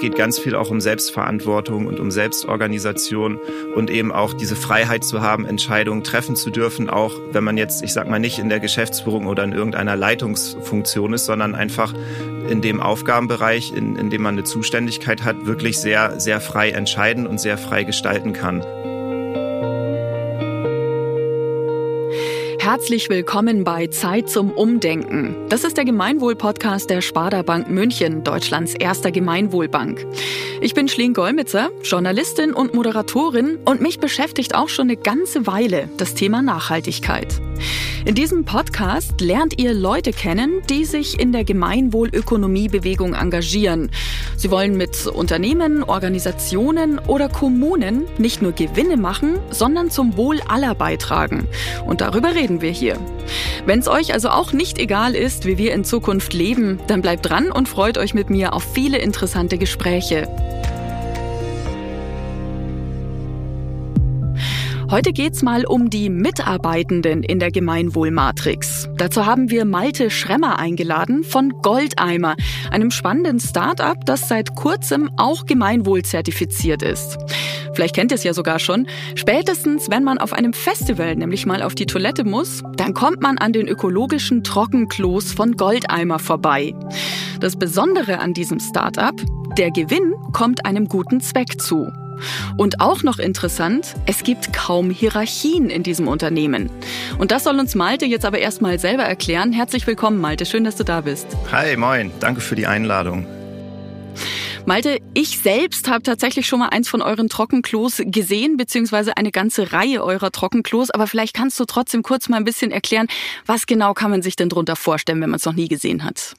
geht ganz viel auch um Selbstverantwortung und um Selbstorganisation und eben auch diese Freiheit zu haben, Entscheidungen treffen zu dürfen, auch wenn man jetzt, ich sag mal, nicht in der Geschäftsführung oder in irgendeiner Leitungsfunktion ist, sondern einfach in dem Aufgabenbereich, in, in dem man eine Zuständigkeit hat, wirklich sehr, sehr frei entscheiden und sehr frei gestalten kann. Herzlich willkommen bei Zeit zum Umdenken. Das ist der Gemeinwohl-Podcast der Sparda Bank München, Deutschlands erster Gemeinwohlbank. Ich bin Schleen Golmitzer, Journalistin und Moderatorin und mich beschäftigt auch schon eine ganze Weile das Thema Nachhaltigkeit. In diesem Podcast lernt ihr Leute kennen, die sich in der Gemeinwohlökonomiebewegung engagieren. Sie wollen mit Unternehmen, Organisationen oder Kommunen nicht nur Gewinne machen, sondern zum Wohl aller beitragen. Und darüber reden wir hier. Wenn es euch also auch nicht egal ist, wie wir in Zukunft leben, dann bleibt dran und freut euch mit mir auf viele interessante Gespräche. Heute geht's mal um die Mitarbeitenden in der Gemeinwohlmatrix. Dazu haben wir Malte Schremmer eingeladen von Goldeimer, einem spannenden Start-up, das seit kurzem auch gemeinwohlzertifiziert ist. Vielleicht kennt ihr es ja sogar schon. Spätestens, wenn man auf einem Festival nämlich mal auf die Toilette muss, dann kommt man an den ökologischen Trockenklos von Goldeimer vorbei. Das Besondere an diesem Start-up, der Gewinn kommt einem guten Zweck zu. Und auch noch interessant, es gibt kaum Hierarchien in diesem Unternehmen. Und das soll uns Malte jetzt aber erstmal selber erklären. Herzlich willkommen, Malte. Schön, dass du da bist. Hi, moin. Danke für die Einladung. Malte, ich selbst habe tatsächlich schon mal eins von euren Trockenklos gesehen, beziehungsweise eine ganze Reihe eurer Trockenklos. Aber vielleicht kannst du trotzdem kurz mal ein bisschen erklären, was genau kann man sich denn darunter vorstellen, wenn man es noch nie gesehen hat?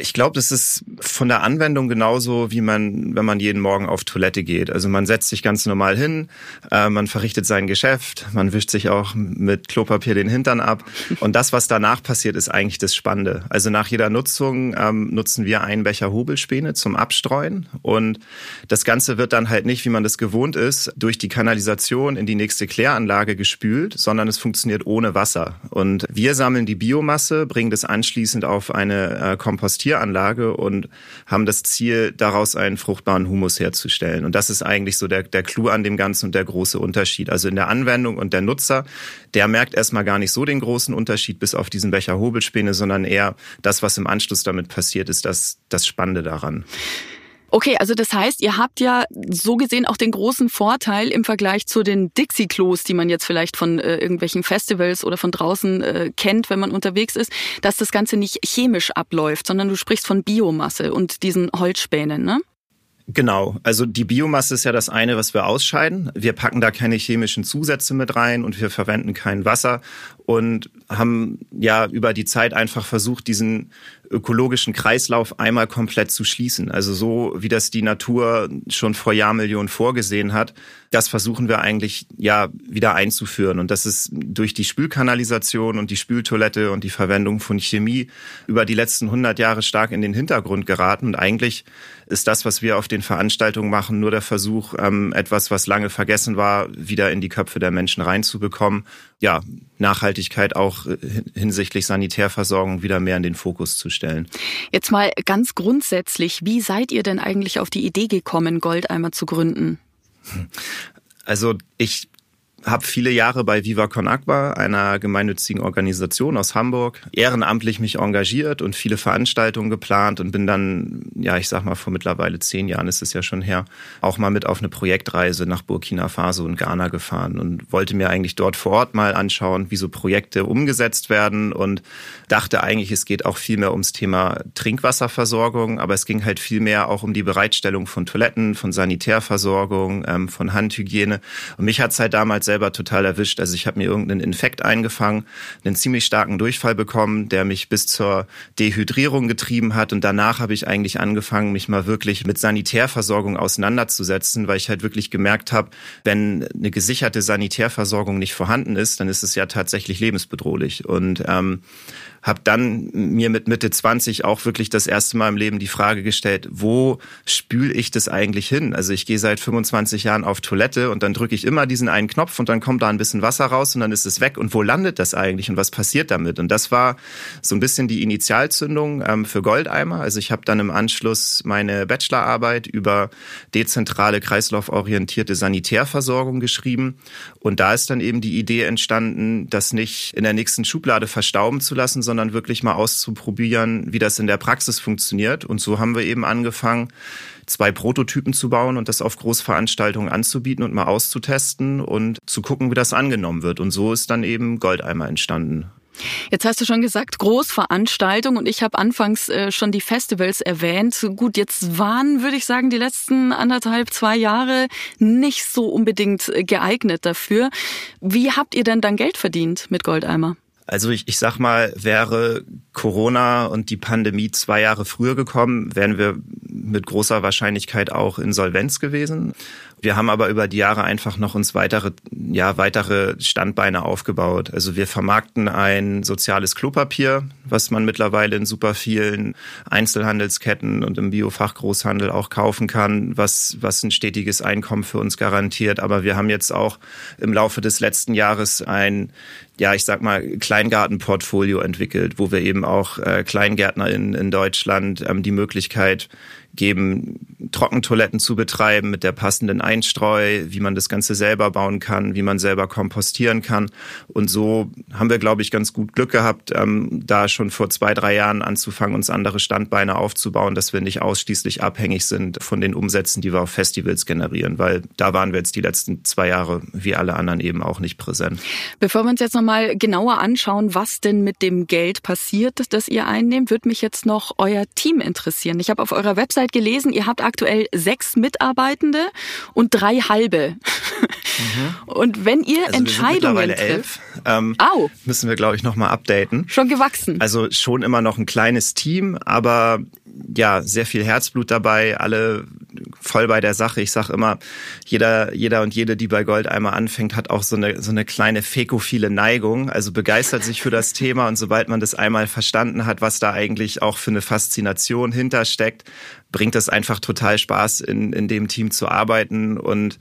Ich glaube, das ist von der Anwendung genauso, wie man, wenn man jeden Morgen auf Toilette geht. Also man setzt sich ganz normal hin, äh, man verrichtet sein Geschäft, man wischt sich auch mit Klopapier den Hintern ab. Und das, was danach passiert, ist eigentlich das Spannende. Also nach jeder Nutzung ähm, nutzen wir einen Becher Hobelspäne zum Abstreuen. Und das Ganze wird dann halt nicht, wie man das gewohnt ist, durch die Kanalisation in die nächste Kläranlage gespült, sondern es funktioniert ohne Wasser. Und wir sammeln die Biomasse, bringen das anschließend auf eine äh, Kompostierung Tieranlage und haben das Ziel, daraus einen fruchtbaren Humus herzustellen. Und das ist eigentlich so der, der Clou an dem Ganzen und der große Unterschied. Also in der Anwendung und der Nutzer, der merkt erstmal gar nicht so den großen Unterschied bis auf diesen Becher Hobelspäne, sondern eher das, was im Anschluss damit passiert, ist das, das Spannende daran. Okay, also das heißt, ihr habt ja so gesehen auch den großen Vorteil im Vergleich zu den Dixie-Klos, die man jetzt vielleicht von äh, irgendwelchen Festivals oder von draußen äh, kennt, wenn man unterwegs ist, dass das Ganze nicht chemisch abläuft, sondern du sprichst von Biomasse und diesen Holzspänen, ne? Genau, also die Biomasse ist ja das eine, was wir ausscheiden. Wir packen da keine chemischen Zusätze mit rein und wir verwenden kein Wasser und haben ja über die Zeit einfach versucht, diesen ökologischen Kreislauf einmal komplett zu schließen. Also so, wie das die Natur schon vor Jahrmillionen vorgesehen hat, das versuchen wir eigentlich ja wieder einzuführen. Und das ist durch die Spülkanalisation und die Spültoilette und die Verwendung von Chemie über die letzten 100 Jahre stark in den Hintergrund geraten. Und eigentlich ist das, was wir auf den Veranstaltungen machen, nur der Versuch, ähm, etwas, was lange vergessen war, wieder in die Köpfe der Menschen reinzubekommen. Ja, Nachhaltigkeit auch äh, hinsichtlich Sanitärversorgung wieder mehr in den Fokus zu stellen. Jetzt mal ganz grundsätzlich, wie seid ihr denn eigentlich auf die Idee gekommen, Goldeimer zu gründen? Also ich habe viele Jahre bei Viva Con Agua, einer gemeinnützigen Organisation aus Hamburg, ehrenamtlich mich engagiert und viele Veranstaltungen geplant und bin dann, ja, ich sag mal, vor mittlerweile zehn Jahren ist es ja schon her, auch mal mit auf eine Projektreise nach Burkina Faso und Ghana gefahren und wollte mir eigentlich dort vor Ort mal anschauen, wie so Projekte umgesetzt werden und dachte eigentlich, es geht auch viel mehr ums Thema Trinkwasserversorgung, aber es ging halt viel mehr auch um die Bereitstellung von Toiletten, von Sanitärversorgung, ähm, von Handhygiene. Und mich hat's halt damals selber total erwischt. Also ich habe mir irgendeinen Infekt eingefangen, einen ziemlich starken Durchfall bekommen, der mich bis zur Dehydrierung getrieben hat. Und danach habe ich eigentlich angefangen, mich mal wirklich mit Sanitärversorgung auseinanderzusetzen, weil ich halt wirklich gemerkt habe, wenn eine gesicherte Sanitärversorgung nicht vorhanden ist, dann ist es ja tatsächlich lebensbedrohlich. Und ähm, habe dann mir mit Mitte 20 auch wirklich das erste Mal im Leben die Frage gestellt, wo spül ich das eigentlich hin? Also ich gehe seit 25 Jahren auf Toilette und dann drücke ich immer diesen einen Knopf und dann kommt da ein bisschen Wasser raus und dann ist es weg. Und wo landet das eigentlich und was passiert damit? Und das war so ein bisschen die Initialzündung ähm, für Goldeimer. Also ich habe dann im Anschluss meine Bachelorarbeit über dezentrale kreislauforientierte Sanitärversorgung geschrieben. Und da ist dann eben die Idee entstanden, das nicht in der nächsten Schublade verstauben zu lassen, sondern wirklich mal auszuprobieren, wie das in der Praxis funktioniert. Und so haben wir eben angefangen, zwei Prototypen zu bauen und das auf Großveranstaltungen anzubieten und mal auszutesten und zu gucken, wie das angenommen wird. Und so ist dann eben Goldeimer entstanden. Jetzt hast du schon gesagt, Großveranstaltung und ich habe anfangs äh, schon die Festivals erwähnt. Gut, jetzt waren, würde ich sagen, die letzten anderthalb, zwei Jahre nicht so unbedingt äh, geeignet dafür. Wie habt ihr denn dann Geld verdient mit Goldeimer? Also ich, ich sag mal, wäre Corona und die Pandemie zwei Jahre früher gekommen, wären wir mit großer Wahrscheinlichkeit auch insolvenz gewesen. Wir haben aber über die Jahre einfach noch uns weitere, ja, weitere Standbeine aufgebaut. Also wir vermarkten ein soziales Klopapier, was man mittlerweile in super vielen Einzelhandelsketten und im Biofachgroßhandel auch kaufen kann, was, was ein stetiges Einkommen für uns garantiert. Aber wir haben jetzt auch im Laufe des letzten Jahres ein ja, ich sag mal, Kleingartenportfolio entwickelt, wo wir eben auch äh, Kleingärtner in, in Deutschland ähm, die Möglichkeit geben, Trockentoiletten zu betreiben mit der passenden Einstreu, wie man das Ganze selber bauen kann, wie man selber kompostieren kann. Und so haben wir, glaube ich, ganz gut Glück gehabt, ähm, da schon vor zwei, drei Jahren anzufangen, uns andere Standbeine aufzubauen, dass wir nicht ausschließlich abhängig sind von den Umsätzen, die wir auf Festivals generieren, weil da waren wir jetzt die letzten zwei Jahre wie alle anderen eben auch nicht präsent. Bevor wir uns jetzt nochmal genauer anschauen, was denn mit dem Geld passiert, das ihr einnehmt, würde mich jetzt noch euer Team interessieren. Ich habe auf eurer Website Website gelesen, ihr habt aktuell sechs Mitarbeitende und drei halbe. Mhm. Und wenn ihr also Entscheidungen trifft, elf, ähm, Au. müssen wir glaube ich noch mal updaten. Schon gewachsen. Also schon immer noch ein kleines Team, aber ja sehr viel Herzblut dabei. Alle voll bei der Sache. Ich sage immer, jeder, jeder und jede, die bei Gold einmal anfängt, hat auch so eine, so eine kleine fekophile Neigung. Also begeistert sich für das Thema und sobald man das einmal verstanden hat, was da eigentlich auch für eine Faszination hintersteckt, bringt es einfach total Spaß, in, in dem Team zu arbeiten. Und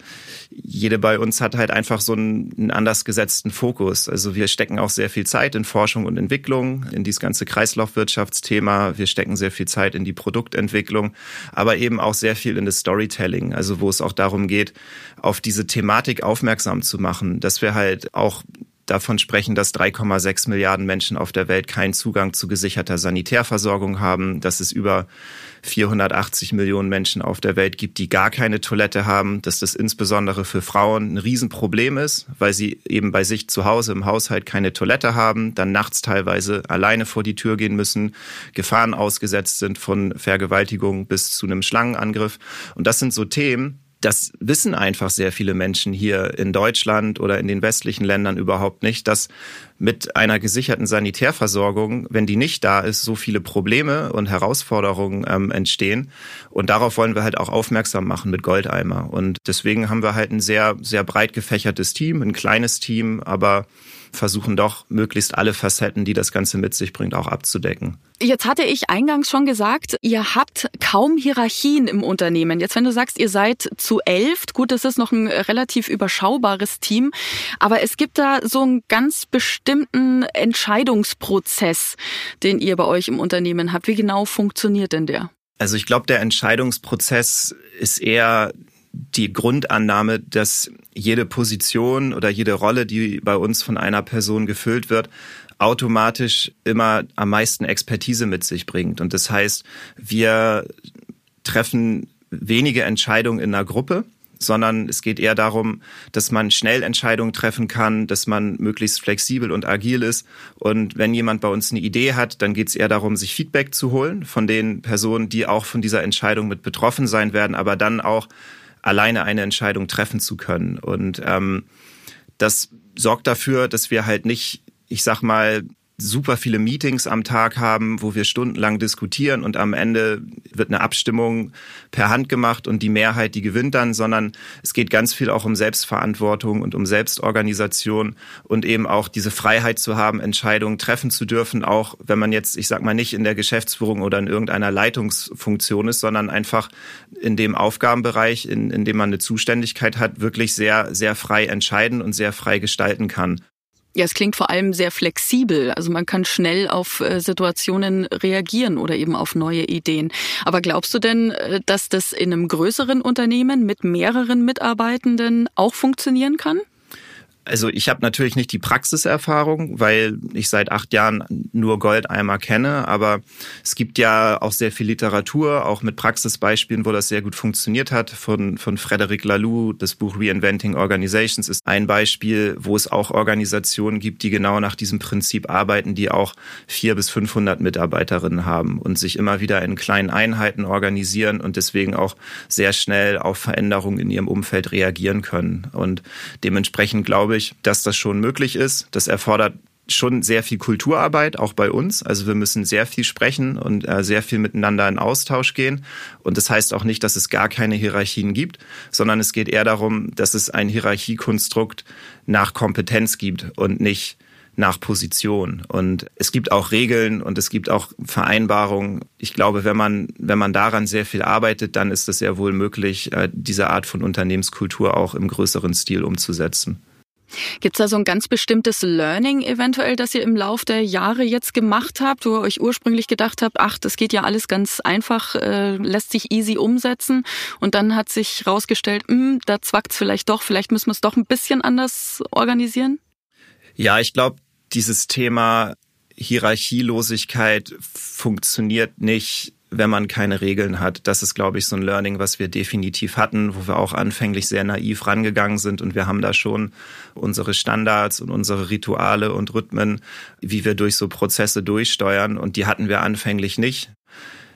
jede bei uns hat halt einfach so einen, einen anders gesetzten Fokus. Also wir stecken auch sehr viel Zeit in Forschung und Entwicklung, in dieses ganze Kreislaufwirtschaftsthema. Wir stecken sehr viel Zeit in die Produktentwicklung, aber eben auch sehr viel in das Storytelling, also wo es auch darum geht, auf diese Thematik aufmerksam zu machen, dass wir halt auch davon sprechen, dass 3,6 Milliarden Menschen auf der Welt keinen Zugang zu gesicherter Sanitärversorgung haben, dass es über 480 Millionen Menschen auf der Welt gibt, die gar keine Toilette haben, dass das insbesondere für Frauen ein Riesenproblem ist, weil sie eben bei sich zu Hause im Haushalt keine Toilette haben, dann nachts teilweise alleine vor die Tür gehen müssen, Gefahren ausgesetzt sind von Vergewaltigung bis zu einem Schlangenangriff. Und das sind so Themen, das wissen einfach sehr viele Menschen hier in Deutschland oder in den westlichen Ländern überhaupt nicht, dass mit einer gesicherten Sanitärversorgung, wenn die nicht da ist, so viele Probleme und Herausforderungen ähm, entstehen. Und darauf wollen wir halt auch aufmerksam machen mit Goldeimer. Und deswegen haben wir halt ein sehr, sehr breit gefächertes Team, ein kleines Team, aber versuchen doch möglichst alle Facetten, die das Ganze mit sich bringt, auch abzudecken. Jetzt hatte ich eingangs schon gesagt, ihr habt kaum Hierarchien im Unternehmen. Jetzt, wenn du sagst, ihr seid zu elf, gut, das ist noch ein relativ überschaubares Team, aber es gibt da so einen ganz bestimmten Entscheidungsprozess, den ihr bei euch im Unternehmen habt. Wie genau funktioniert denn der? Also ich glaube, der Entscheidungsprozess ist eher die Grundannahme, dass jede Position oder jede Rolle, die bei uns von einer Person gefüllt wird, automatisch immer am meisten Expertise mit sich bringt. Und das heißt, wir treffen wenige Entscheidungen in einer Gruppe, sondern es geht eher darum, dass man schnell Entscheidungen treffen kann, dass man möglichst flexibel und agil ist. Und wenn jemand bei uns eine Idee hat, dann geht es eher darum, sich Feedback zu holen von den Personen, die auch von dieser Entscheidung mit betroffen sein werden, aber dann auch alleine eine Entscheidung treffen zu können. Und ähm, das sorgt dafür, dass wir halt nicht, ich sag mal, super viele Meetings am Tag haben, wo wir stundenlang diskutieren und am Ende wird eine Abstimmung per Hand gemacht und die Mehrheit, die gewinnt dann, sondern es geht ganz viel auch um Selbstverantwortung und um Selbstorganisation und eben auch diese Freiheit zu haben, Entscheidungen treffen zu dürfen, auch wenn man jetzt, ich sag mal, nicht in der Geschäftsführung oder in irgendeiner Leitungsfunktion ist, sondern einfach in dem Aufgabenbereich, in, in dem man eine Zuständigkeit hat, wirklich sehr, sehr frei entscheiden und sehr frei gestalten kann. Ja, es klingt vor allem sehr flexibel. Also man kann schnell auf äh, Situationen reagieren oder eben auf neue Ideen. Aber glaubst du denn, äh, dass das in einem größeren Unternehmen mit mehreren Mitarbeitenden auch funktionieren kann? Also ich habe natürlich nicht die Praxiserfahrung, weil ich seit acht Jahren nur Goldeimer kenne, aber es gibt ja auch sehr viel Literatur, auch mit Praxisbeispielen, wo das sehr gut funktioniert hat. Von, von Frederic Laloux, das Buch Reinventing Organizations ist ein Beispiel, wo es auch Organisationen gibt, die genau nach diesem Prinzip arbeiten, die auch vier bis 500 Mitarbeiterinnen haben und sich immer wieder in kleinen Einheiten organisieren und deswegen auch sehr schnell auf Veränderungen in ihrem Umfeld reagieren können. Und dementsprechend glaube ich, ich, dass das schon möglich ist. Das erfordert schon sehr viel Kulturarbeit, auch bei uns. Also wir müssen sehr viel sprechen und äh, sehr viel miteinander in Austausch gehen. Und das heißt auch nicht, dass es gar keine Hierarchien gibt, sondern es geht eher darum, dass es ein Hierarchiekonstrukt nach Kompetenz gibt und nicht nach Position. Und es gibt auch Regeln und es gibt auch Vereinbarungen. Ich glaube, wenn man, wenn man daran sehr viel arbeitet, dann ist es sehr wohl möglich, äh, diese Art von Unternehmenskultur auch im größeren Stil umzusetzen. Gibt es da so ein ganz bestimmtes Learning eventuell, das ihr im Lauf der Jahre jetzt gemacht habt, wo ihr euch ursprünglich gedacht habt, ach, das geht ja alles ganz einfach, äh, lässt sich easy umsetzen und dann hat sich rausgestellt, mh, hm, da zwackt's vielleicht doch, vielleicht müssen wir es doch ein bisschen anders organisieren? Ja, ich glaube, dieses Thema Hierarchielosigkeit funktioniert nicht wenn man keine Regeln hat. Das ist, glaube ich, so ein Learning, was wir definitiv hatten, wo wir auch anfänglich sehr naiv rangegangen sind und wir haben da schon unsere Standards und unsere Rituale und Rhythmen, wie wir durch so Prozesse durchsteuern und die hatten wir anfänglich nicht.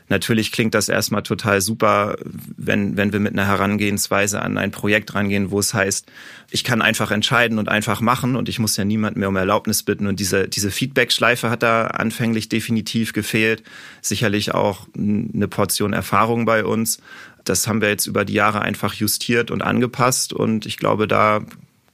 Natürlich klingt das erstmal total super, wenn, wenn wir mit einer Herangehensweise an ein Projekt rangehen, wo es heißt, ich kann einfach entscheiden und einfach machen und ich muss ja niemand mehr um Erlaubnis bitten. Und diese, diese Feedback-Schleife hat da anfänglich definitiv gefehlt. Sicherlich auch eine Portion Erfahrung bei uns. Das haben wir jetzt über die Jahre einfach justiert und angepasst und ich glaube, da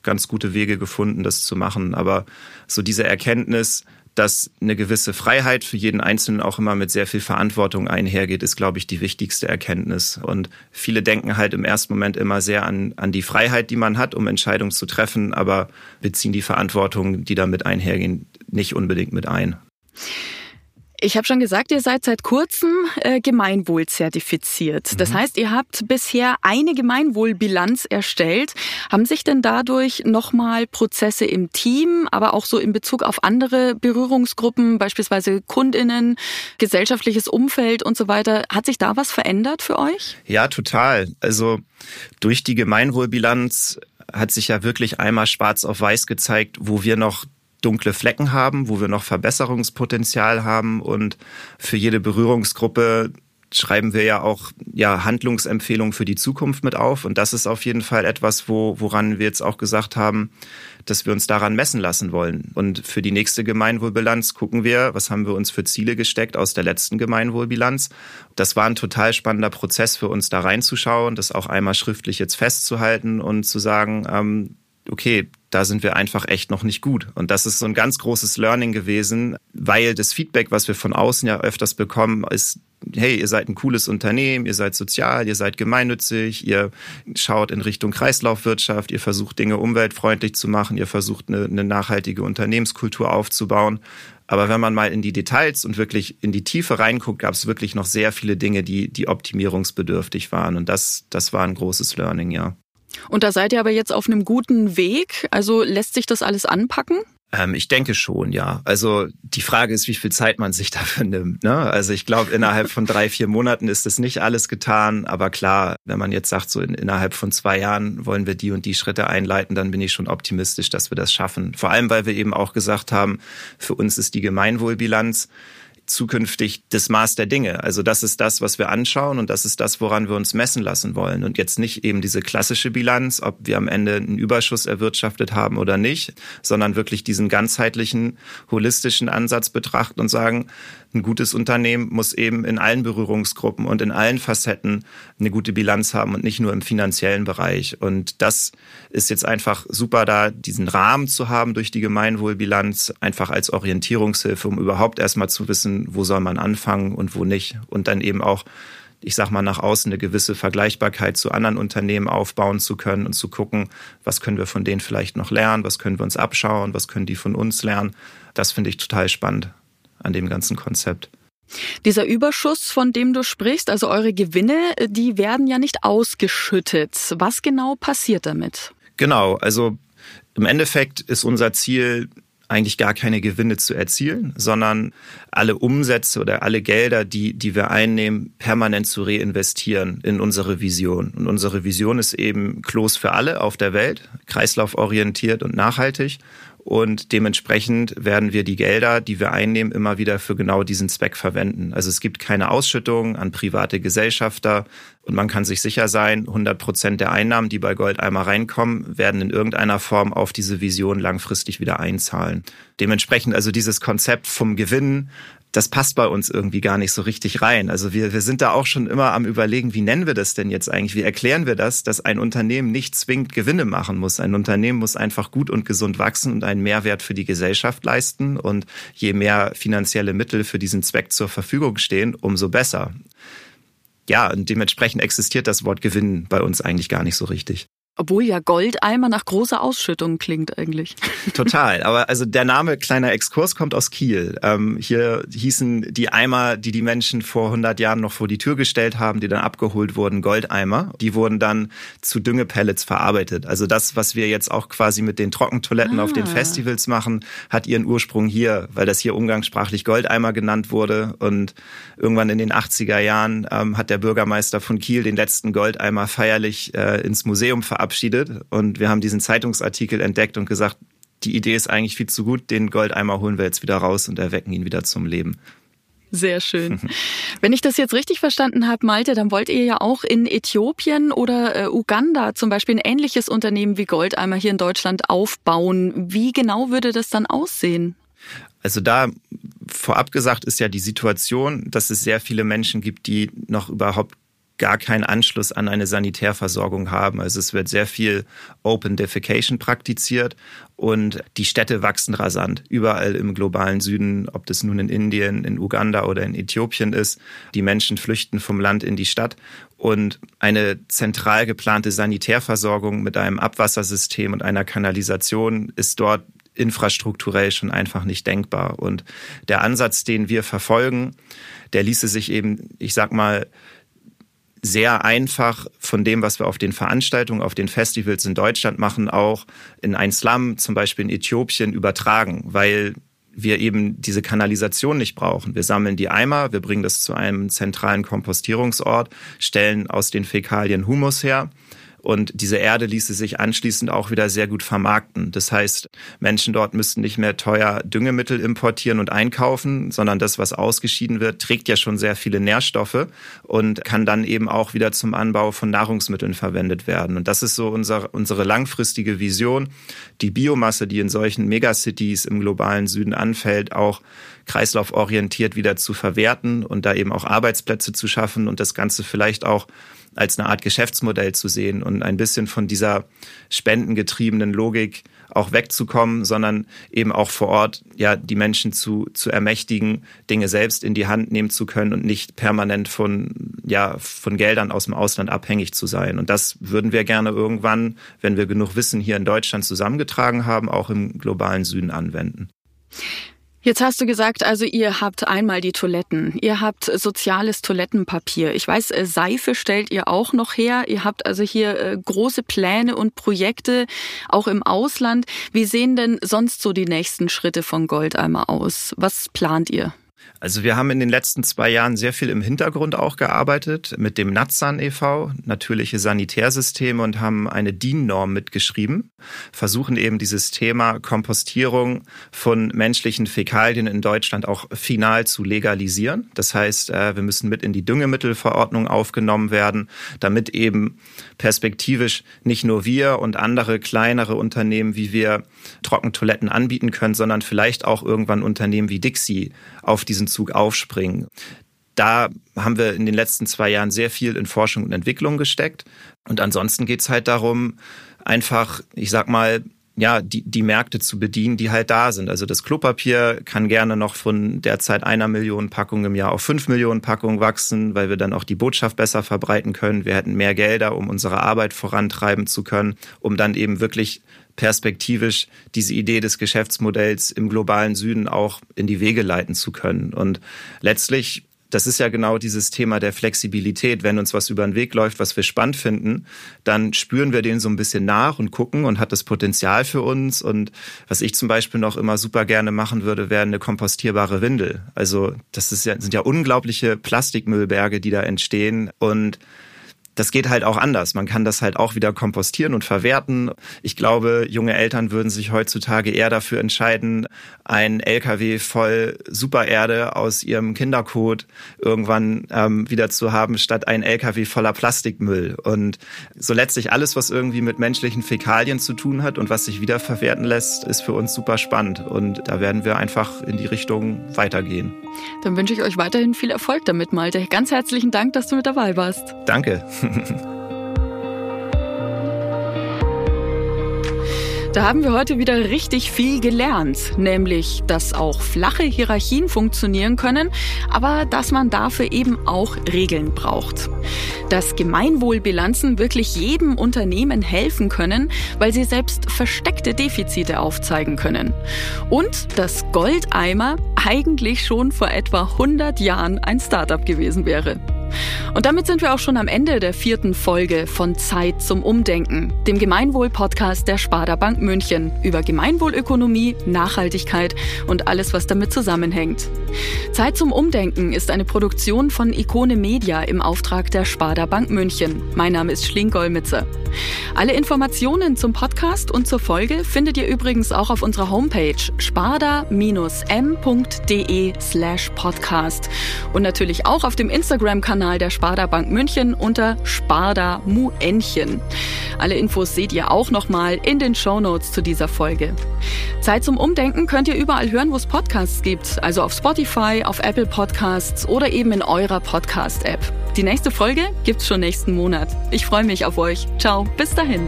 ganz gute Wege gefunden, das zu machen. Aber so diese Erkenntnis, dass eine gewisse Freiheit für jeden Einzelnen auch immer mit sehr viel Verantwortung einhergeht, ist, glaube ich, die wichtigste Erkenntnis. Und viele denken halt im ersten Moment immer sehr an, an die Freiheit, die man hat, um Entscheidungen zu treffen, aber beziehen die Verantwortung, die damit einhergehen, nicht unbedingt mit ein. Ich habe schon gesagt, ihr seid seit kurzem äh, Gemeinwohl zertifiziert. Das mhm. heißt, ihr habt bisher eine Gemeinwohlbilanz erstellt. Haben sich denn dadurch nochmal Prozesse im Team, aber auch so in Bezug auf andere Berührungsgruppen, beispielsweise Kundinnen, gesellschaftliches Umfeld und so weiter, hat sich da was verändert für euch? Ja, total. Also durch die Gemeinwohlbilanz hat sich ja wirklich einmal schwarz auf weiß gezeigt, wo wir noch dunkle Flecken haben, wo wir noch Verbesserungspotenzial haben und für jede Berührungsgruppe schreiben wir ja auch ja Handlungsempfehlungen für die Zukunft mit auf und das ist auf jeden Fall etwas, wo woran wir jetzt auch gesagt haben, dass wir uns daran messen lassen wollen. Und für die nächste Gemeinwohlbilanz gucken wir, was haben wir uns für Ziele gesteckt aus der letzten Gemeinwohlbilanz. Das war ein total spannender Prozess für uns, da reinzuschauen, das auch einmal schriftlich jetzt festzuhalten und zu sagen, ähm, okay, da sind wir einfach echt noch nicht gut. Und das ist so ein ganz großes Learning gewesen, weil das Feedback, was wir von außen ja öfters bekommen, ist, hey, ihr seid ein cooles Unternehmen, ihr seid sozial, ihr seid gemeinnützig, ihr schaut in Richtung Kreislaufwirtschaft, ihr versucht Dinge umweltfreundlich zu machen, ihr versucht eine, eine nachhaltige Unternehmenskultur aufzubauen. Aber wenn man mal in die Details und wirklich in die Tiefe reinguckt, gab es wirklich noch sehr viele Dinge, die, die optimierungsbedürftig waren. Und das, das war ein großes Learning, ja. Und da seid ihr aber jetzt auf einem guten Weg. Also lässt sich das alles anpacken? Ähm, ich denke schon, ja. Also die Frage ist, wie viel Zeit man sich dafür nimmt. Ne? Also ich glaube, innerhalb von drei, vier Monaten ist es nicht alles getan. Aber klar, wenn man jetzt sagt, so in, innerhalb von zwei Jahren wollen wir die und die Schritte einleiten, dann bin ich schon optimistisch, dass wir das schaffen. Vor allem, weil wir eben auch gesagt haben, für uns ist die Gemeinwohlbilanz zukünftig das Maß der Dinge. Also das ist das, was wir anschauen und das ist das, woran wir uns messen lassen wollen. Und jetzt nicht eben diese klassische Bilanz, ob wir am Ende einen Überschuss erwirtschaftet haben oder nicht, sondern wirklich diesen ganzheitlichen, holistischen Ansatz betrachten und sagen, ein gutes Unternehmen muss eben in allen Berührungsgruppen und in allen Facetten eine gute Bilanz haben und nicht nur im finanziellen Bereich. Und das ist jetzt einfach super, da diesen Rahmen zu haben durch die Gemeinwohlbilanz, einfach als Orientierungshilfe, um überhaupt erstmal zu wissen, wo soll man anfangen und wo nicht. Und dann eben auch ich sag mal, nach außen eine gewisse Vergleichbarkeit zu anderen Unternehmen aufbauen zu können und zu gucken, was können wir von denen vielleicht noch lernen, was können wir uns abschauen, was können die von uns lernen. Das finde ich total spannend an dem ganzen Konzept. Dieser Überschuss, von dem du sprichst, also eure Gewinne, die werden ja nicht ausgeschüttet. Was genau passiert damit? Genau, also im Endeffekt ist unser Ziel, eigentlich gar keine Gewinne zu erzielen, sondern alle Umsätze oder alle Gelder, die, die wir einnehmen, permanent zu reinvestieren in unsere Vision. Und unsere Vision ist eben Klos für alle auf der Welt, kreislauforientiert und nachhaltig. Und dementsprechend werden wir die Gelder, die wir einnehmen, immer wieder für genau diesen Zweck verwenden. Also es gibt keine Ausschüttung an private Gesellschafter und man kann sich sicher sein, 100 Prozent der Einnahmen, die bei Goldeimer reinkommen, werden in irgendeiner Form auf diese Vision langfristig wieder einzahlen. Dementsprechend also dieses Konzept vom Gewinn das passt bei uns irgendwie gar nicht so richtig rein. Also wir, wir sind da auch schon immer am überlegen, wie nennen wir das denn jetzt eigentlich? Wie erklären wir das, dass ein Unternehmen nicht zwingend Gewinne machen muss? Ein Unternehmen muss einfach gut und gesund wachsen und einen Mehrwert für die Gesellschaft leisten. Und je mehr finanzielle Mittel für diesen Zweck zur Verfügung stehen, umso besser. Ja, und dementsprechend existiert das Wort Gewinn bei uns eigentlich gar nicht so richtig. Obwohl ja Goldeimer nach großer Ausschüttung klingt eigentlich. Total. Aber also der Name kleiner Exkurs kommt aus Kiel. Ähm, hier hießen die Eimer, die die Menschen vor 100 Jahren noch vor die Tür gestellt haben, die dann abgeholt wurden, Goldeimer. Die wurden dann zu Düngepellets verarbeitet. Also das, was wir jetzt auch quasi mit den Trockentoiletten ah. auf den ah. Festivals machen, hat ihren Ursprung hier, weil das hier umgangssprachlich Goldeimer genannt wurde. Und irgendwann in den 80er Jahren ähm, hat der Bürgermeister von Kiel den letzten Goldeimer feierlich äh, ins Museum verarbeitet verabschiedet und wir haben diesen Zeitungsartikel entdeckt und gesagt, die Idee ist eigentlich viel zu gut, den Goldeimer holen wir jetzt wieder raus und erwecken ihn wieder zum Leben. Sehr schön. Wenn ich das jetzt richtig verstanden habe, Malte, dann wollt ihr ja auch in Äthiopien oder äh, Uganda zum Beispiel ein ähnliches Unternehmen wie Goldeimer hier in Deutschland aufbauen. Wie genau würde das dann aussehen? Also da vorab gesagt ist ja die Situation, dass es sehr viele Menschen gibt, die noch überhaupt gar keinen Anschluss an eine Sanitärversorgung haben. Also es wird sehr viel Open Defecation praktiziert und die Städte wachsen rasant. Überall im globalen Süden, ob das nun in Indien, in Uganda oder in Äthiopien ist. Die Menschen flüchten vom Land in die Stadt und eine zentral geplante Sanitärversorgung mit einem Abwassersystem und einer Kanalisation ist dort infrastrukturell schon einfach nicht denkbar. Und der Ansatz, den wir verfolgen, der ließe sich eben, ich sag mal, sehr einfach von dem, was wir auf den Veranstaltungen, auf den Festivals in Deutschland machen, auch in ein Slum, zum Beispiel in Äthiopien, übertragen, weil wir eben diese Kanalisation nicht brauchen. Wir sammeln die Eimer, wir bringen das zu einem zentralen Kompostierungsort, stellen aus den Fäkalien Humus her und diese Erde ließe sich anschließend auch wieder sehr gut vermarkten. Das heißt, Menschen dort müssten nicht mehr teuer Düngemittel importieren und einkaufen, sondern das, was ausgeschieden wird, trägt ja schon sehr viele Nährstoffe und kann dann eben auch wieder zum Anbau von Nahrungsmitteln verwendet werden. Und das ist so unser, unsere langfristige Vision, die Biomasse, die in solchen Megacities im globalen Süden anfällt, auch kreislauforientiert wieder zu verwerten und da eben auch Arbeitsplätze zu schaffen und das Ganze vielleicht auch als eine Art Geschäftsmodell zu sehen und ein bisschen von dieser spendengetriebenen Logik auch wegzukommen, sondern eben auch vor Ort ja die Menschen zu, zu ermächtigen, Dinge selbst in die Hand nehmen zu können und nicht permanent von, ja, von Geldern aus dem Ausland abhängig zu sein. Und das würden wir gerne irgendwann, wenn wir genug Wissen hier in Deutschland zusammengetragen haben, auch im globalen Süden anwenden. Jetzt hast du gesagt, also ihr habt einmal die Toiletten, ihr habt soziales Toilettenpapier. Ich weiß, äh, Seife stellt ihr auch noch her. Ihr habt also hier äh, große Pläne und Projekte, auch im Ausland. Wie sehen denn sonst so die nächsten Schritte von Goldeimer aus? Was plant ihr? Also wir haben in den letzten zwei Jahren sehr viel im Hintergrund auch gearbeitet mit dem Natsan e.V., natürliche Sanitärsysteme und haben eine DIN-Norm mitgeschrieben, versuchen eben dieses Thema Kompostierung von menschlichen Fäkalien in Deutschland auch final zu legalisieren. Das heißt, äh, wir müssen mit in die Düngemittelverordnung aufgenommen werden, damit eben perspektivisch nicht nur wir und andere kleinere Unternehmen wie wir Trockentoiletten anbieten können, sondern vielleicht auch irgendwann Unternehmen wie Dixie auf diesen Zug aufspringen. Da haben wir in den letzten zwei Jahren sehr viel in Forschung und Entwicklung gesteckt. Und ansonsten geht es halt darum, einfach, ich sag mal, ja, die, die Märkte zu bedienen, die halt da sind. Also das Klopapier kann gerne noch von derzeit einer Million Packung im Jahr auf fünf Millionen Packungen wachsen, weil wir dann auch die Botschaft besser verbreiten können. Wir hätten mehr Gelder, um unsere Arbeit vorantreiben zu können, um dann eben wirklich perspektivisch diese Idee des Geschäftsmodells im globalen Süden auch in die Wege leiten zu können. Und letztlich das ist ja genau dieses Thema der Flexibilität. Wenn uns was über den Weg läuft, was wir spannend finden, dann spüren wir den so ein bisschen nach und gucken und hat das Potenzial für uns. Und was ich zum Beispiel noch immer super gerne machen würde, wäre eine kompostierbare Windel. Also das ja, sind ja unglaubliche Plastikmüllberge, die da entstehen. Und das geht halt auch anders. Man kann das halt auch wieder kompostieren und verwerten. Ich glaube, junge Eltern würden sich heutzutage eher dafür entscheiden, ein LKW voll Supererde aus ihrem Kinderkot irgendwann ähm, wieder zu haben, statt ein LKW voller Plastikmüll. Und so letztlich alles, was irgendwie mit menschlichen Fäkalien zu tun hat und was sich wiederverwerten lässt, ist für uns super spannend. Und da werden wir einfach in die Richtung weitergehen. Dann wünsche ich euch weiterhin viel Erfolg damit, Malte. Ganz herzlichen Dank, dass du mit dabei warst. Danke. Da haben wir heute wieder richtig viel gelernt, nämlich, dass auch flache Hierarchien funktionieren können, aber dass man dafür eben auch Regeln braucht. Dass Gemeinwohlbilanzen wirklich jedem Unternehmen helfen können, weil sie selbst versteckte Defizite aufzeigen können. Und dass Goldeimer eigentlich schon vor etwa 100 Jahren ein Startup gewesen wäre. Und damit sind wir auch schon am Ende der vierten Folge von Zeit zum Umdenken, dem Gemeinwohl-Podcast der Sparda Bank München über Gemeinwohlökonomie, Nachhaltigkeit und alles, was damit zusammenhängt. Zeit zum Umdenken ist eine Produktion von Ikone Media im Auftrag der Sparda Bank München. Mein Name ist Schling Golmitzer. Alle Informationen zum Podcast und zur Folge findet ihr übrigens auch auf unserer Homepage sparda-m.de slash podcast und natürlich auch auf dem Instagram-Kanal der Sparda Bank München unter Sparda Muenchen. Alle Infos seht ihr auch nochmal in den Show Notes zu dieser Folge. Zeit zum Umdenken könnt ihr überall hören, wo es Podcasts gibt, also auf Spotify, auf Apple Podcasts oder eben in eurer Podcast-App. Die nächste Folge gibt's schon nächsten Monat. Ich freue mich auf euch. Ciao, bis dahin.